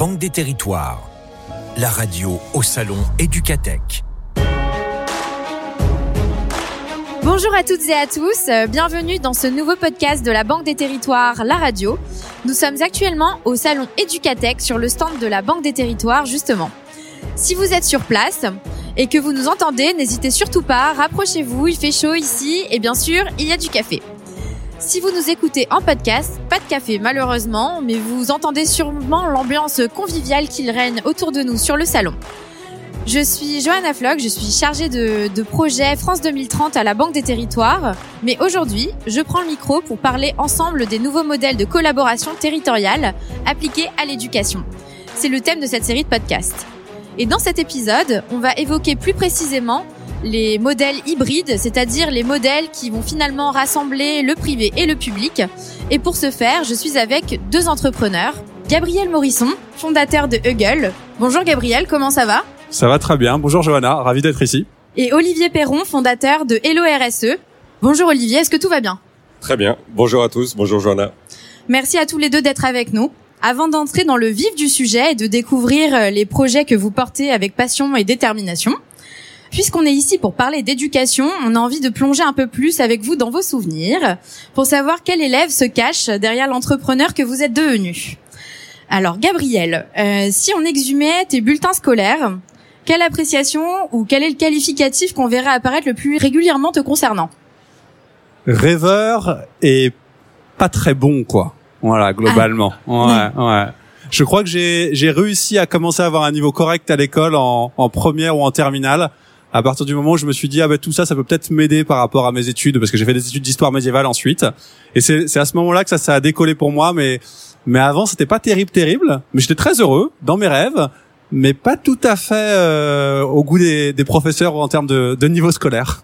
Banque des Territoires, la radio au salon Éducatech. Bonjour à toutes et à tous, euh, bienvenue dans ce nouveau podcast de la Banque des Territoires, la radio. Nous sommes actuellement au salon Educatech sur le stand de la Banque des Territoires justement. Si vous êtes sur place et que vous nous entendez, n'hésitez surtout pas, rapprochez-vous, il fait chaud ici et bien sûr, il y a du café. Si vous nous écoutez en podcast, pas de café malheureusement, mais vous entendez sûrement l'ambiance conviviale qu'il règne autour de nous sur le salon. Je suis Johanna Flock, je suis chargée de, de, projet France 2030 à la Banque des Territoires. Mais aujourd'hui, je prends le micro pour parler ensemble des nouveaux modèles de collaboration territoriale appliqués à l'éducation. C'est le thème de cette série de podcasts. Et dans cet épisode, on va évoquer plus précisément les modèles hybrides, c'est-à-dire les modèles qui vont finalement rassembler le privé et le public. Et pour ce faire, je suis avec deux entrepreneurs. Gabriel Morisson, fondateur de Huggle. Bonjour Gabriel, comment ça va? Ça va très bien. Bonjour Johanna, ravi d'être ici. Et Olivier Perron, fondateur de Hello RSE. Bonjour Olivier, est-ce que tout va bien? Très bien. Bonjour à tous. Bonjour Johanna. Merci à tous les deux d'être avec nous. Avant d'entrer dans le vif du sujet et de découvrir euh, les projets que vous portez avec passion et détermination, Puisqu'on est ici pour parler d'éducation, on a envie de plonger un peu plus avec vous dans vos souvenirs pour savoir quel élève se cache derrière l'entrepreneur que vous êtes devenu. Alors Gabriel, euh, si on exhumait tes bulletins scolaires, quelle appréciation ou quel est le qualificatif qu'on verrait apparaître le plus régulièrement te concernant? Rêveur et pas très bon quoi. Voilà, globalement. Ah. Ouais, ouais. Je crois que j'ai réussi à commencer à avoir un niveau correct à l'école en, en première ou en terminale à partir du moment où je me suis dit ah ben tout ça ça peut peut-être m'aider par rapport à mes études parce que j'ai fait des études d'histoire médiévale ensuite. Et c'est à ce moment-là que ça ça a décollé pour moi mais mais avant c'était pas terrible terrible. Mais j'étais très heureux dans mes rêves mais pas tout à fait euh, au goût des, des professeurs en termes de, de niveau scolaire.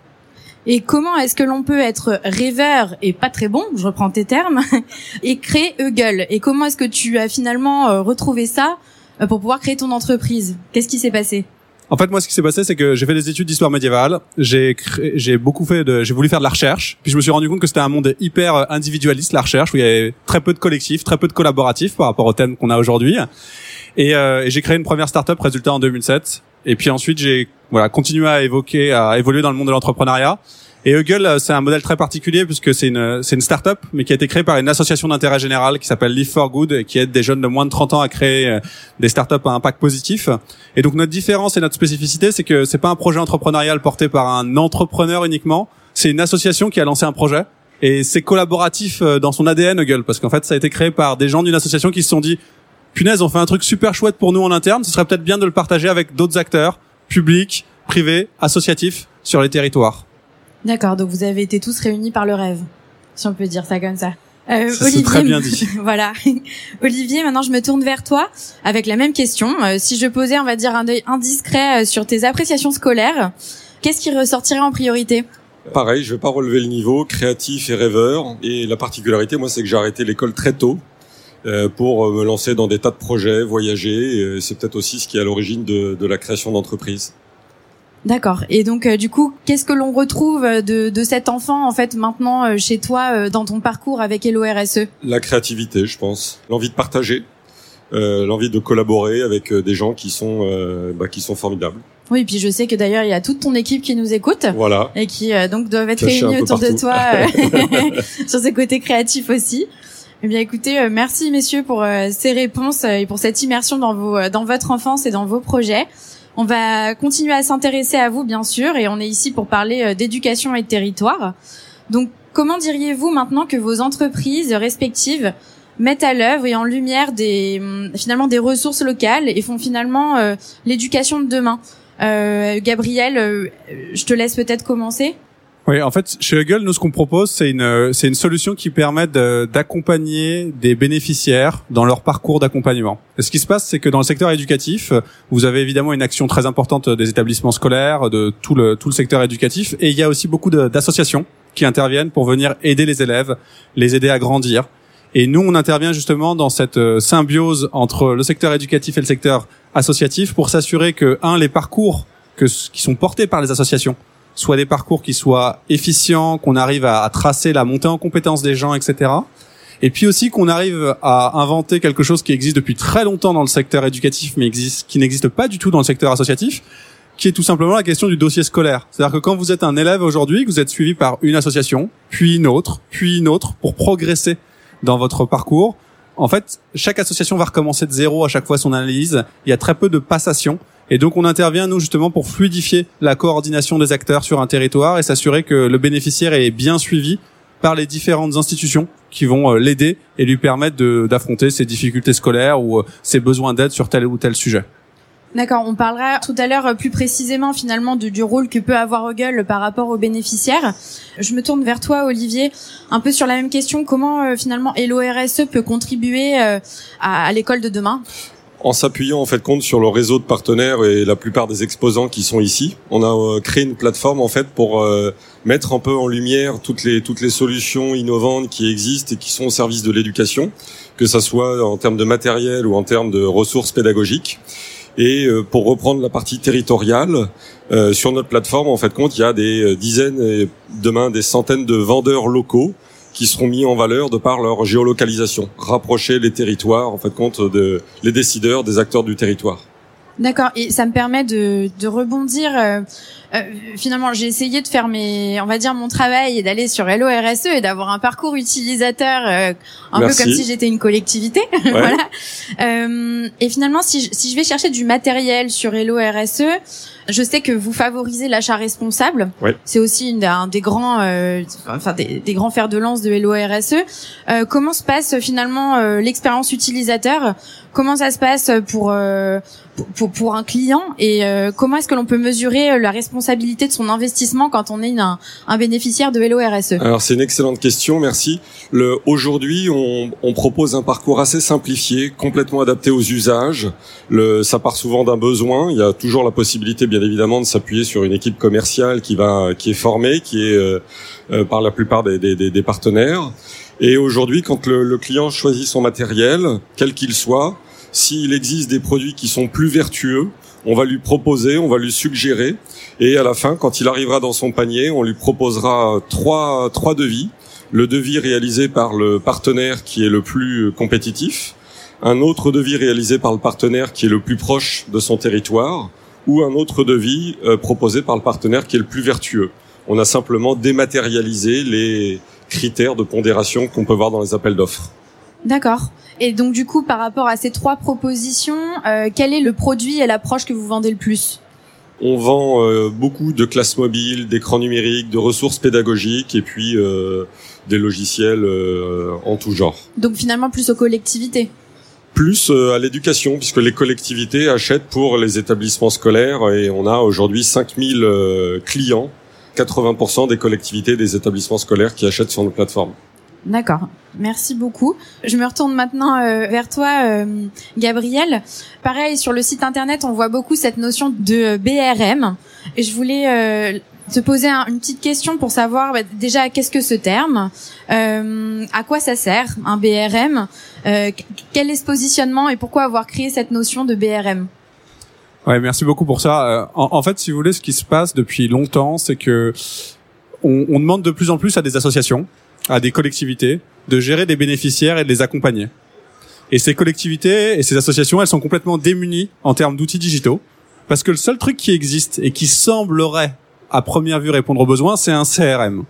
Et comment est-ce que l'on peut être rêveur et pas très bon, je reprends tes termes, et créer Huggle? Et comment est-ce que tu as finalement euh, retrouvé ça euh, pour pouvoir créer ton entreprise? Qu'est-ce qui s'est passé? En fait, moi, ce qui s'est passé, c'est que j'ai fait des études d'histoire médiévale. J'ai j'ai beaucoup fait de, j'ai voulu faire de la recherche. Puis je me suis rendu compte que c'était un monde hyper euh, individualiste, la recherche, où il y avait très peu de collectifs, très peu de collaboratifs par rapport au thème qu'on a aujourd'hui. Et, euh, et j'ai créé une première startup, résultat en 2007. Et puis ensuite, j'ai voilà continué à évoquer, à évoluer dans le monde de l'entrepreneuriat. Et Huggle, euh, c'est un modèle très particulier puisque c'est une c'est une start-up mais qui a été créée par une association d'intérêt général qui s'appelle Live for Good et qui aide des jeunes de moins de 30 ans à créer euh, des start-up à impact positif. Et donc notre différence et notre spécificité, c'est que c'est pas un projet entrepreneurial porté par un entrepreneur uniquement, c'est une association qui a lancé un projet et c'est collaboratif euh, dans son ADN Huggle parce qu'en fait ça a été créé par des gens d'une association qui se sont dit punaise, on fait un truc super chouette pour nous en interne, ce serait peut-être bien de le partager avec d'autres acteurs publics, privés, associatifs sur les territoires. D'accord, donc vous avez été tous réunis par le rêve, si on peut dire ça comme ça. Euh, Olivier, très bien dit. voilà. Olivier, maintenant je me tourne vers toi avec la même question. Euh, si je posais, on va dire, un œil indiscret euh, sur tes appréciations scolaires, qu'est-ce qui ressortirait en priorité? Pareil, je vais pas relever le niveau, créatif et rêveur. Et la particularité, moi, c'est que j'ai arrêté l'école très tôt euh, pour me lancer dans des tas de projets, voyager. C'est peut-être aussi ce qui est à l'origine de, de la création d'entreprise. D'accord. Et donc, euh, du coup, qu'est-ce que l'on retrouve de, de, cet enfant, en fait, maintenant euh, chez toi, euh, dans ton parcours avec Hello RSE La créativité, je pense. L'envie de partager, l'envie de collaborer avec des gens qui sont, bah, qui sont formidables. Oui, puis je sais que d'ailleurs il y a toute ton équipe qui nous écoute, voilà, et qui donc doivent être réunis autour de toi sur ce côté créatif aussi. Eh bien, écoutez, merci messieurs pour ces réponses et pour cette immersion dans vos, dans votre enfance et dans vos projets. On va continuer à s'intéresser à vous, bien sûr, et on est ici pour parler euh, d'éducation et de territoire. Donc, comment diriez-vous maintenant que vos entreprises respectives mettent à l'œuvre et en lumière des hum, finalement des ressources locales et font finalement euh, l'éducation de demain? Euh, Gabriel, euh, je te laisse peut-être commencer. Oui, en fait, chez Huggle, nous, ce qu'on propose, c'est une, c'est une solution qui permet d'accompagner des bénéficiaires dans leur parcours d'accompagnement. Ce qui se passe, c'est que dans le secteur éducatif, vous avez évidemment une action très importante des établissements scolaires, de tout le, tout le secteur éducatif, et il y a aussi beaucoup d'associations qui interviennent pour venir aider les élèves, les aider à grandir. Et nous, on intervient justement dans cette euh, symbiose entre le secteur éducatif et le secteur associatif pour s'assurer que, un, les parcours que, qui sont portés par les associations soit des parcours qui soient efficients, qu'on arrive à, tracer la montée en compétences des gens, etc. et puis aussi qu'on arrive à inventer quelque chose qui existe depuis très longtemps dans le secteur éducatif, mais existe, qui n'existe pas du tout dans le secteur associatif, qui est tout simplement la question du dossier scolaire. C'est-à-dire que quand vous êtes un élève aujourd'hui, vous êtes suivi par une association, puis une autre, puis une autre, pour progresser dans votre parcours, en fait, chaque association va recommencer de zéro à chaque fois son analyse. Il y a très peu de passation. Et donc on intervient nous justement pour fluidifier la coordination des acteurs sur un territoire et s'assurer que le bénéficiaire est bien suivi par les différentes institutions qui vont euh, l'aider et lui permettre d'affronter ses difficultés scolaires ou euh, ses besoins d'aide sur tel ou tel sujet. D'accord, on parlera tout à l'heure euh, plus précisément finalement du, rôle que peut avoir Huggle par rapport aux bénéficiaires. Je me tourne vers toi Olivier, un peu sur la même question, comment finalement LORSE peut contribuer à l'école de demain? En s'appuyant en fait compte sur le réseau de partenaires et la plupart des exposants qui sont ici, on a euh, créé une plateforme en fait pour euh, mettre un peu en lumière toutes les toutes les solutions innovantes qui existent et qui sont au service de l'éducation, que ça soit en termes de matériel ou en termes de ressources pédagogiques. Et euh, pour reprendre la partie territoriale, sur notre plateforme, en fait, compte, il y a des dizaines et demain des centaines de vendeurs locaux qui seront mis en valeur de par leur géolocalisation, rapprocher les territoires, en fait, compte de les décideurs, des acteurs du territoire. D'accord, et ça me permet de, de rebondir. Euh, euh, finalement, j'ai essayé de faire mes, on va dire mon travail et d'aller sur LORSE et d'avoir un parcours utilisateur euh, un peu comme si j'étais une collectivité. voilà. Euh, et finalement, si je, si je vais chercher du matériel sur LORSE, je sais que vous favorisez l'achat responsable. C'est aussi une, un des grands, euh, enfin des, des, grands fers de lance de LORSE. Euh, comment se passe finalement l'expérience utilisateur? Comment ça se passe pour, euh, pour, pour un client et euh, comment est-ce que l'on peut mesurer la responsabilité de son investissement quand on est un, un bénéficiaire de LORSE Alors c'est une excellente question, merci. Le, aujourd'hui, on, on propose un parcours assez simplifié, complètement adapté aux usages. Le, ça part souvent d'un besoin. Il y a toujours la possibilité, bien bien évidemment de s'appuyer sur une équipe commerciale qui va qui est formée, qui est euh, euh, par la plupart des, des, des partenaires. Et aujourd'hui, quand le, le, client choisit son matériel, quel qu'il soit, s'il existe des produits qui sont plus vertueux, on va lui proposer, on va lui suggérer, et à la fin, quand il arrivera dans son panier, on lui proposera trois trois devis. Le devis réalisé par le partenaire qui est le plus compétitif, un autre devis réalisé par le partenaire qui est le plus proche de son territoire, ou un autre devis euh, proposé par le partenaire qui est le plus vertueux. On a simplement dématérialisé les critères de pondération qu'on peut voir dans les appels d'offres. D'accord. Et donc du coup, par rapport à ces trois propositions, euh, quel est le produit et l'approche que vous vendez le plus? On vend euh, beaucoup de classes mobiles, d'écrans numériques, de ressources pédagogiques et puis euh, des logiciels euh, en tout genre. Donc finalement plus aux collectivités? Plus euh, à l'éducation, puisque les collectivités achètent pour les établissements scolaires et on a aujourd'hui 5000 euh, clients, 80% des collectivités des établissements scolaires qui achètent sur nos plateformes. D'accord, merci beaucoup. Je me retourne maintenant euh, vers toi, Gabriel. Pareil, sur le site internet, on voit beaucoup cette notion de BRM. Et je voulais te poser une petite question pour savoir bah, déjà qu'est-ce que ce terme, euh, à quoi ça sert un BRM, euh, quel est ce positionnement et pourquoi avoir créé cette notion de BRM. Ouais, merci beaucoup pour ça. Euh, en, en, fait, si vous voulez, ce qui se passe depuis longtemps, c'est que on, on demande de plus en plus à des associations, à des collectivités, de gérer des bénéficiaires et de les accompagner. Et ces collectivités et ces associations, elles sont complètement démunies en termes d'outils digitaux, parce que le seul truc qui existe et qui semblerait à première vue répondre aux besoins, c'est un CRM.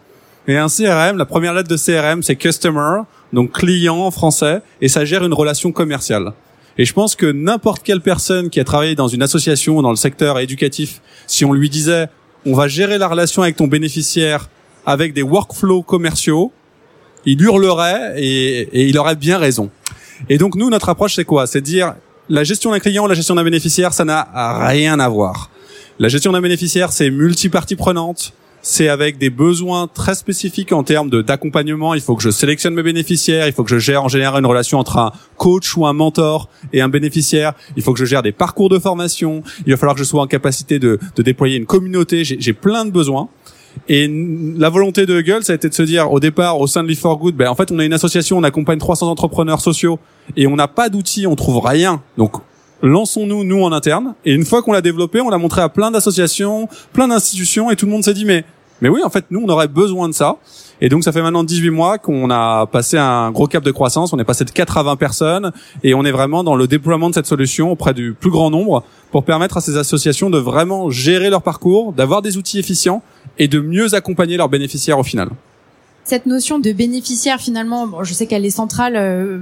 Et un CRM, la première lettre de CRM, c'est customer, donc client en français, et ça gère une relation commerciale. Et je pense que n'importe quelle personne qui a travaillé dans une association dans le secteur éducatif, si on lui disait, on va gérer la relation avec ton bénéficiaire avec des workflows commerciaux, il hurlerait et, il aurait bien raison. Et donc nous, notre approche, c'est quoi? C'est dire, la gestion d'un client, la gestion d'un bénéficiaire, ça n'a rien à voir. La gestion d'un bénéficiaire, c'est multi-partie prenante. C'est avec des besoins très spécifiques en termes d'accompagnement. Il faut que je sélectionne mes bénéficiaires. Il faut que je gère en général une relation entre un coach ou un mentor et un bénéficiaire. Il faut que je gère des parcours de formation. Il va falloir que je sois en capacité de déployer une communauté. J'ai plein de besoins. Et la volonté de Huggle, ça a été de se dire au départ, au sein de Live for Good, ben en fait, on a une association, on accompagne 300 entrepreneurs sociaux et on n'a pas d'outils, on trouve rien. Donc lançons-nous nous en interne. Et une fois qu'on l'a développé, on l'a montré à plein d'associations, plein d'institutions, et tout le monde s'est dit mais Mais oui, en fait, nous, on aurait besoin de ça. Et donc, ça fait maintenant 18 mois qu'on a passé un gros cap de croissance. On est passé de 4 à 20 personnes et on est vraiment dans le déploiement de cette solution auprès du plus grand nombre pour permettre à ces associations de vraiment gérer leur parcours, d'avoir des outils efficients et de mieux accompagner leurs bénéficiaires au final cette notion de bénéficiaire finalement, bon, je sais qu'elle est centrale euh,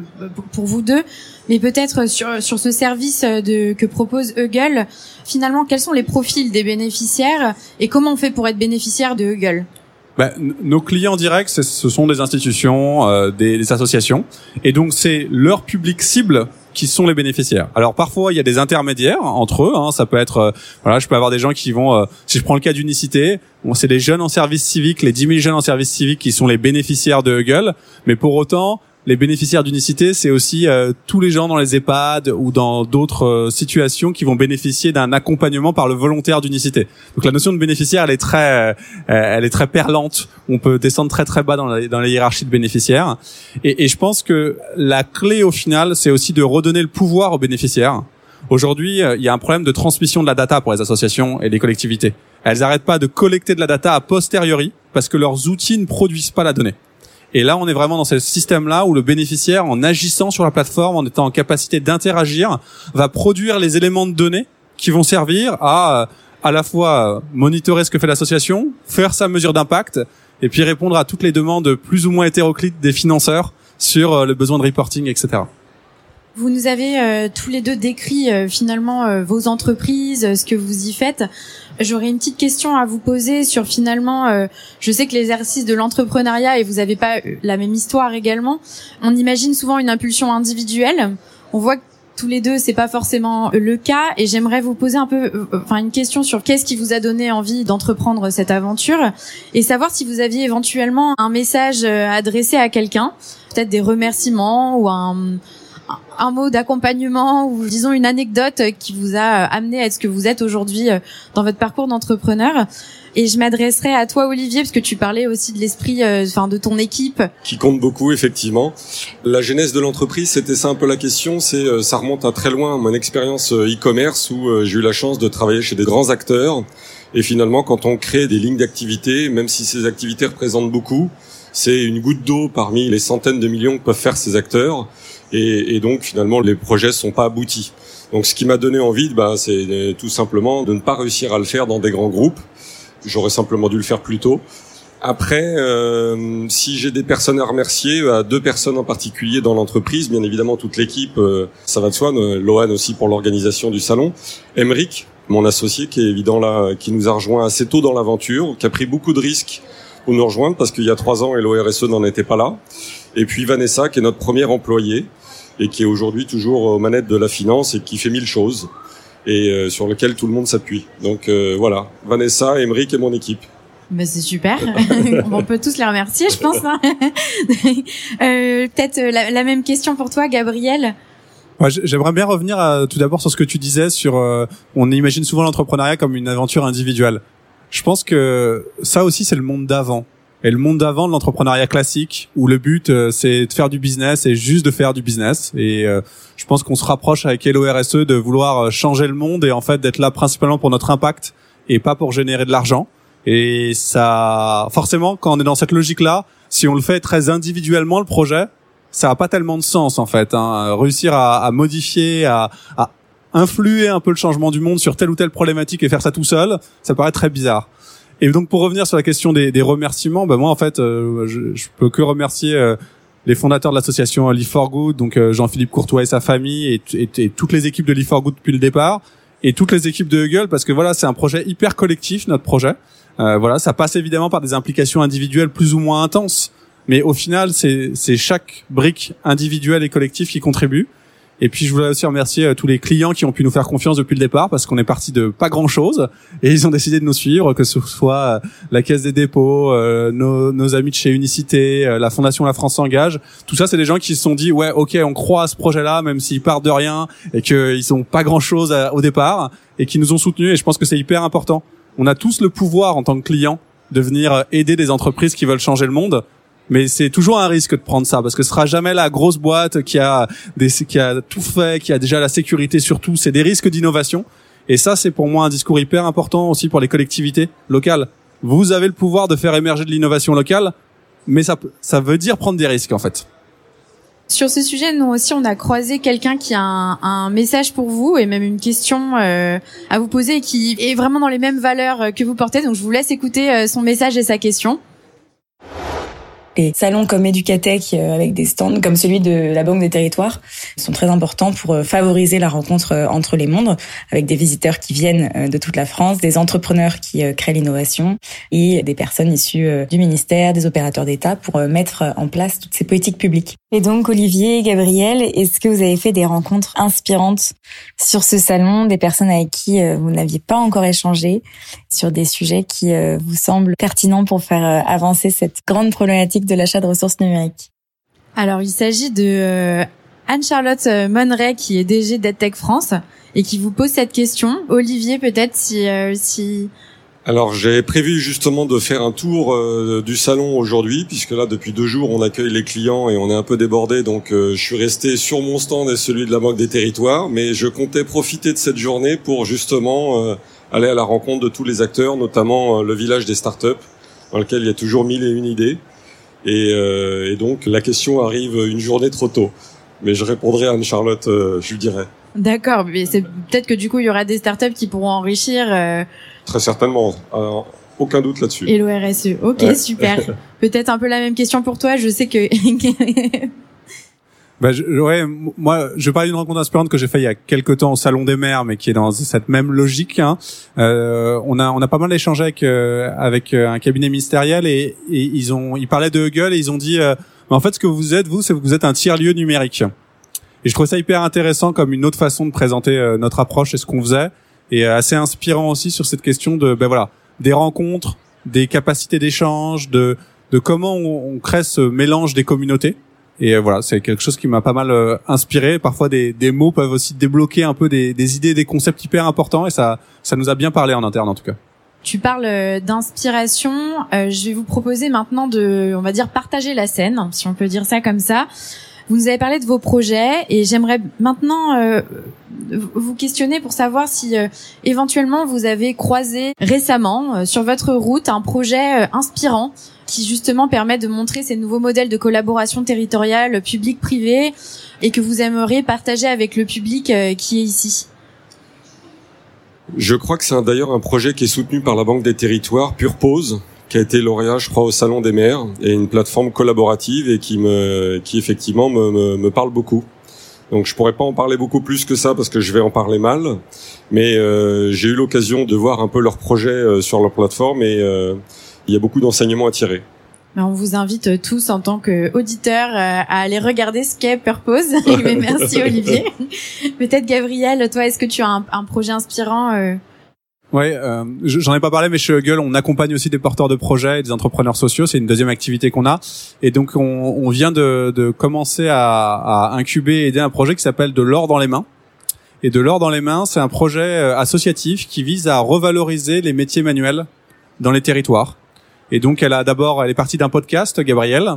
pour vous deux, mais peut-être sur sur ce service de que propose Huggle, finalement quels sont les profils des bénéficiaires et comment on fait pour être bénéficiaire de Huggle? Ben, nos clients directs, ce sont des institutions, euh, des, associations, et donc c'est leur public cible qui sont les bénéficiaires. Alors parfois il y a des intermédiaires entre eux. Hein, ça peut être, euh, voilà, je peux avoir des gens qui vont, euh, si je prends le cas d'unicité, bon, c'est les jeunes en service civique, les 10 000 jeunes en service civique qui sont les bénéficiaires de Huggle, mais pour autant les bénéficiaires d'unicité, c'est aussi euh, tous les gens dans les EHPAD ou dans d'autres euh, situations qui vont bénéficier d'un accompagnement par le volontaire d'unicité. Donc la notion de bénéficiaire, elle est très, euh, elle est très perlante. On peut descendre très très bas dans la, dans la hiérarchie de bénéficiaires. Et, et je pense que la clé au final, c'est aussi de redonner le pouvoir aux bénéficiaires. Aujourd'hui, il y a un problème de transmission de la data pour les associations et les collectivités. Elles n'arrêtent pas de collecter de la data a posteriori parce que leurs outils ne produisent pas la donnée. Et là, on est vraiment dans ce système-là où le bénéficiaire, en agissant sur la plateforme, en étant en capacité d'interagir, va produire les éléments de données qui vont servir à à la fois monitorer ce que fait l'association, faire sa mesure d'impact, et puis répondre à toutes les demandes plus ou moins hétéroclites des financeurs sur euh, le besoin de reporting, etc. Vous nous avez euh, tous les deux décrit euh, finalement euh, vos entreprises, ce que vous y faites. J'aurais une petite question à vous poser sur finalement, je sais que l'exercice de l'entrepreneuriat et vous n'avez pas la même histoire également. On imagine souvent une impulsion individuelle. On voit que tous les deux, c'est pas forcément le cas, et j'aimerais vous poser un peu, enfin, une question sur qu'est-ce qui vous a donné envie d'entreprendre cette aventure, et savoir si vous aviez éventuellement un message adressé à quelqu'un, peut-être des remerciements ou un, un mot d'accompagnement ou disons une anecdote qui vous a euh, amené à être ce que vous êtes aujourd'hui euh, dans votre parcours d'entrepreneur. Et je m'adresserai à toi, Olivier, parce que tu parlais aussi de l'esprit, euh, enfin, de ton équipe. Qui compte beaucoup, effectivement. La genèse de l'entreprise, c'était ça un peu la question. C'est, ça remonte à très loin, mon expérience e-commerce où j'ai eu la chance de travailler chez des grands acteurs. Et finalement, quand on crée des lignes d'activité, même si ces activités représentent beaucoup, c'est une goutte d'eau parmi les centaines de millions que peuvent faire ces acteurs et, et donc finalement les projets sont pas aboutis. Donc ce qui m'a donné envie, bah, c'est tout simplement de ne pas réussir à le faire dans des grands groupes. J'aurais simplement dû le faire plus tôt. Après, euh, si j'ai des personnes à remercier, à deux personnes en particulier dans l'entreprise, bien évidemment toute l'équipe, euh, ça va de soi, Lohan aussi pour l'organisation du salon, Emeric, mon associé qui est évident là, qui nous a rejoint assez tôt dans l'aventure, qui a pris beaucoup de risques pour nous rejoindre parce qu'il y a trois ans, l'ORSE n'en était pas là. Et puis Vanessa, qui est notre première employée, et qui est aujourd'hui toujours aux manettes de la finance et qui fait mille choses et euh, sur lequel tout le monde s'appuie. Donc euh, voilà, Vanessa, Emeric et mon équipe. Ben c'est super. On peut tous les remercier, je pense. Hein. euh, Peut-être euh, la, la, même question pour toi, Gabriel. Ouais, J'aimerais bien revenir à, tout d'abord sur ce que tu disais sur. on imagine souvent l'entrepreneuriat comme une aventure individuelle. Je pense que ça aussi c'est le monde d'avant et le monde d'avant de l'entrepreneuriat classique où le but euh, c'est de faire du business et juste de faire du business. Et euh, je pense qu'on se rapproche avec LORSE de vouloir euh, changer le monde et en fait d'être là principalement pour notre impact et pas pour générer de l'argent. Et ça forcément quand on est dans cette logique là si on le fait très individuellement le projet ça a pas tellement de sens en fait hein. réussir à, à modifier à, à influer un peu le changement du monde sur telle ou telle problématique et faire ça tout seul ça paraît très bizarre et donc pour revenir sur la question des, des remerciements, bah moi en fait, euh, je, je, peux que remercier euh, les fondateurs de l'association Live for Good, donc euh, Jean-Philippe Courtois et sa famille, et, et, et, toutes les équipes de Live for Good depuis le départ, et toutes les équipes de Huggle, parce que voilà, c'est un projet hyper collectif, notre projet. voilà, ça passe évidemment par des implications individuelles plus ou moins intenses, mais au final, c'est chaque brique individuelle et collective qui contribue. Et puis je voulais aussi remercier euh, tous les clients qui ont pu nous faire confiance depuis le départ parce qu'on est parti de pas grand chose et ils ont décidé de nous suivre, que ce soit euh, la Caisse des dépôts, euh, nos, nos, amis de chez Unicité, la Fondation La France s'engage. Tout ça, c'est des gens qui se sont dit ouais, ok, on croit à ce projet-là même s'ils partent de rien et qu'ils ont pas grand chose au départ et qui nous ont soutenus. Et je pense que c'est hyper important. On a tous le pouvoir en tant que client de venir aider des entreprises qui veulent changer le monde mais c'est toujours un risque de prendre ça parce que ce sera jamais la grosse boîte qui a des, qui a tout fait, qui a déjà la sécurité sur tout. C'est des risques d'innovation. Et ça, c'est pour moi un discours hyper important aussi pour les collectivités locales. vous avez le pouvoir de faire émerger de l'innovation locale, mais ça, ça veut dire prendre des risques en fait. Sur ce sujet, nous aussi, on a croisé quelqu'un qui a un, un, message pour vous et même une question euh, à vous poser qui est vraiment dans les mêmes valeurs que vous portez. Donc, je vous laisse écouter euh, son message et sa question. Les salons comme Educatech euh, avec des stands comme celui de la Banque des Territoires sont très importants pour euh, favoriser la rencontre euh, entre les mondes avec des visiteurs qui viennent de toute la France, des entrepreneurs qui créent l'innovation et des personnes issues du ministère, des opérateurs d'État pour mettre en place toutes ces politiques publiques. Et donc Olivier, Gabriel, est-ce que vous avez fait des rencontres inspirantes sur ce salon, des personnes avec qui vous n'aviez pas encore échangé sur des sujets qui vous semblent pertinents pour faire avancer cette grande problématique de l'achat de ressources numériques Alors, il s'agit de euh, Anne-Charlotte euh, Monneray, qui est DG d'EdTech France, et qui vous pose cette question. Olivier, peut-être si... Euh, si... Alors j'ai prévu justement de faire un tour du salon aujourd'hui, puisque là depuis deux jours on accueille les clients et on est un peu débordé, donc je suis resté sur mon stand et celui de la Banque des Territoires, mais je comptais profiter de cette journée pour justement aller à la rencontre de tous les acteurs, notamment le village des startups, dans lequel il y a toujours mille et une idées. Et, euh, et, donc la question arrive une journée trop tôt. Mais je répondrai à Anne-Charlotte, euh, je lui dirai. D'accord, mais c'est peut-être que du coup il y aura des startups qui pourront enrichir. Euh... Très certainement. Alors, aucun doute là-dessus. Et l'ORSE. Ok, super. peut-être un peu la même question pour toi. Je sais que Bah, je, ouais, moi, je parle d'une rencontre inspirante que j'ai fait il y a quelques temps au Salon des Mers, mais qui est dans cette même logique. Hein. Euh, on a on a pas mal échangé avec euh, avec euh, un cabinet ministériel et, ils ont ils parlaient de Huggle et ils ont dit euh, en fait ce que vous êtes vous c'est que vous êtes un tiers lieu numérique. Et je trouve ça hyper intéressant comme une autre façon de présenter euh, notre approche et ce qu'on faisait et assez inspirant aussi sur cette question de ben voilà des rencontres, des capacités d'échange, de de comment on crée ce mélange des communautés. Et euh, voilà, c'est quelque chose qui m'a pas mal euh, inspiré. Parfois, des, des, mots peuvent aussi débloquer un peu des, des, idées, des concepts hyper importants, et ça, ça nous a bien parlé en interne en tout cas. Tu parles euh, d'inspiration. je vais vous proposer maintenant de, on va dire, partager la scène, si on peut dire ça comme ça. Vous nous avez parlé de vos projets et j'aimerais maintenant euh, vous questionner pour savoir si euh, éventuellement vous avez croisé récemment euh, sur votre route un projet inspirant qui justement permet de montrer ces nouveaux modèles de collaboration territoriale public-privé et que vous aimeriez partager avec le public qui est ici. Je crois que c'est d'ailleurs un projet qui est soutenu par la Banque des Territoires, Pure qui a été lauréat, je crois, au Salon des maires, et une plateforme collaborative et qui me, qui effectivement me, me, me, parle beaucoup. Donc je pourrais pas en parler beaucoup plus que ça parce que je vais en parler mal, mais euh, j'ai eu l'occasion de voir un peu leurs projets euh, sur leur plateforme et euh, il y a beaucoup d'enseignements à tirer. On vous invite tous en tant qu'auditeurs euh, à aller regarder ce qu'est Purpose. Mais merci Olivier. Peut-être Gabriel, toi, est-ce que tu as un, un projet inspirant euh? Ouais, euh, j'en ai pas parlé, mais chez Huggle, on accompagne aussi des porteurs de projets et des entrepreneurs sociaux. C'est une deuxième activité qu'on a. Et donc, on, on vient de, de commencer à, à, incuber et aider un projet qui s'appelle De l'or dans les mains. Et De l'or dans les mains, c'est un projet associatif qui vise à revaloriser les métiers manuels dans les territoires. Et donc, elle a d'abord, elle est partie d'un podcast, Gabrielle.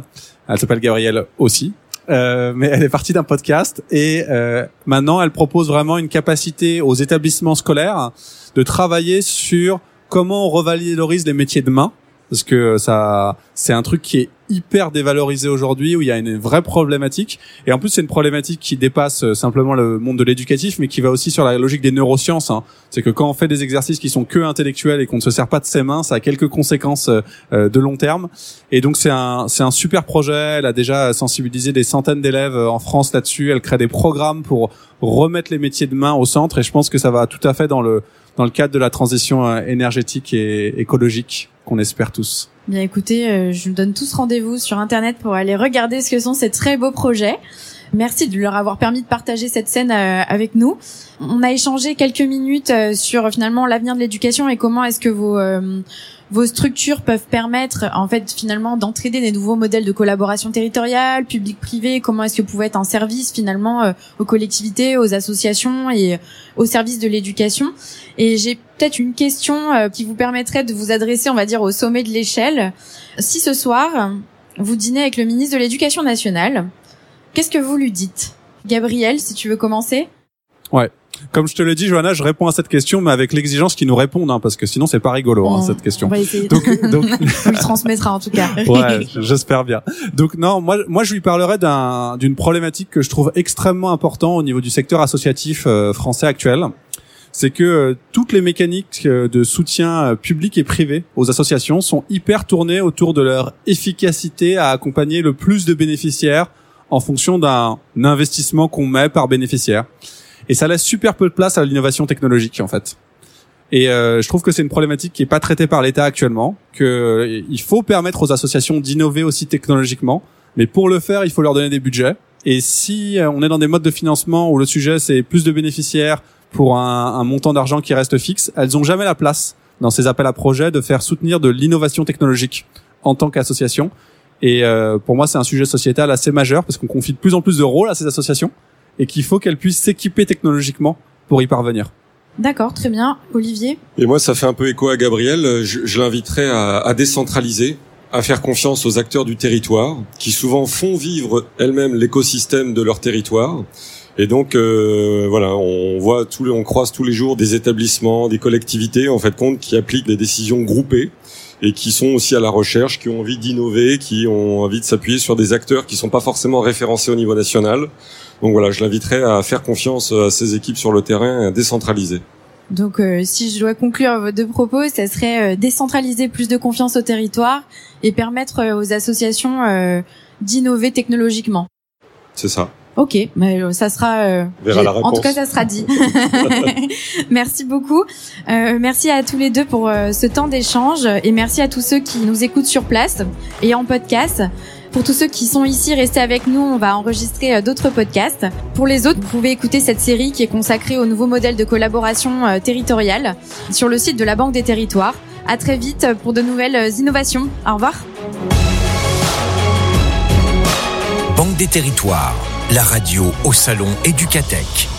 Elle s'appelle Gabrielle aussi. Euh, mais elle est partie d'un podcast et euh, maintenant elle propose vraiment une capacité aux établissements scolaires de travailler sur comment on revalorise les métiers de main parce que ça c'est un truc qui est hyper dévalorisé aujourd'hui où il y a une vraie problématique. Et en plus c'est une problématique qui dépasse euh, simplement le monde de l'éducatif mais qui va aussi sur la logique des neurosciences hein. c'est que quand on fait des exercices qui sont que intellectuels et qu'on ne se sert pas de ses mains ça a quelques conséquences euh, euh, de long terme. Et donc c'est un c'est un super projet. Elle a déjà sensibilisé des centaines d'élèves en France là-dessus. Elle crée des programmes pour remettre les métiers de main au centre. Et je pense que ça va tout à fait dans le dans le cadre de la transition énergétique et écologique qu'on espère tous. Bien écoutez, euh, je vous donne tous rendez-vous sur internet pour aller regarder ce que sont ces très beaux projets. Merci de leur avoir permis de partager cette scène euh, avec nous. On a échangé quelques minutes euh, sur finalement l'avenir de l'éducation et comment est-ce que vos vos structures peuvent permettre en fait finalement d'entraider des nouveaux modèles de collaboration territoriale, public-privé, comment est-ce que vous pouvez être un service finalement euh, aux collectivités, aux associations et euh, au service de l'éducation. Et j'ai peut-être une question euh, qui vous permettrait de vous adresser, on va dire, au sommet de l'échelle. Si ce soir, vous dînez avec le ministre de l'Éducation nationale, qu'est-ce que vous lui dites? Gabriel, si tu veux commencer? Ouais. Comme je te l'ai dit, Johanna, je réponds à cette question, mais avec l'exigence qu'ils nous répondent, hein, parce que sinon c'est pas rigolo hein, cette question. On va essayer. Donc, donc On lui transmettra en tout cas. ouais, j'espère bien. Donc non, moi, moi, je lui parlerai d'un, d'une problématique que je trouve extrêmement important au niveau du secteur associatif euh, français actuel. C'est que euh, toutes les mécaniques euh, de soutien euh, public et privé aux associations sont hyper tournées autour de leur efficacité à accompagner le plus de bénéficiaires en fonction d'un investissement qu'on met par bénéficiaire. Et ça laisse super peu de place à l'innovation technologique en fait. Et euh, je trouve que c'est une problématique qui est pas traitée par l'État actuellement. Que euh, il faut permettre aux associations d'innover aussi technologiquement, mais pour le faire, il faut leur donner des budgets. Et si euh, on est dans des modes de financement où le sujet c'est plus de bénéficiaires pour un, un montant d'argent qui reste fixe, elles ont jamais la place dans ces appels à projets de faire soutenir de l'innovation technologique en tant qu'association. Et euh, pour moi, c'est un sujet sociétal assez majeur parce qu'on confie de plus en plus de rôles à ces associations et qu'il faut qu'elles puissent s'équiper technologiquement pour y parvenir. D'accord, très bien. Olivier Et moi, ça fait un peu écho à Gabriel. Je, je l'inviterais à, à décentraliser, à faire confiance aux acteurs du territoire, qui souvent font vivre elles-mêmes l'écosystème de leur territoire. Et donc, euh, voilà, on voit tous les, on croise tous les jours des établissements, des collectivités, en fait, compte, qui appliquent des décisions groupées et qui sont aussi à la recherche, qui ont envie d'innover, qui ont envie de s'appuyer sur des acteurs qui sont pas forcément référencés au niveau national. Donc voilà, je l'inviterais à faire confiance à ces équipes sur le terrain et à décentraliser. Donc, euh, si je dois conclure vos deux propos, ça serait euh, décentraliser plus de confiance au territoire et permettre euh, aux associations euh, d'innover technologiquement. C'est ça. Ok, mais euh, ça sera. euh, la en tout cas, ça sera dit. merci beaucoup. Euh, merci à tous les deux pour euh, ce temps d'échange et merci à tous ceux qui nous écoutent sur place et en podcast. Pour tous ceux qui sont ici, restez avec nous. On va enregistrer euh, d'autres podcasts. Pour les autres, vous pouvez écouter cette série qui est consacrée au nouveau modèle de collaboration euh, territoriale sur le site de la Banque des Territoires. À très vite pour de nouvelles euh, innovations. Au revoir. Banque des territoires, la radio au salon Éducatech.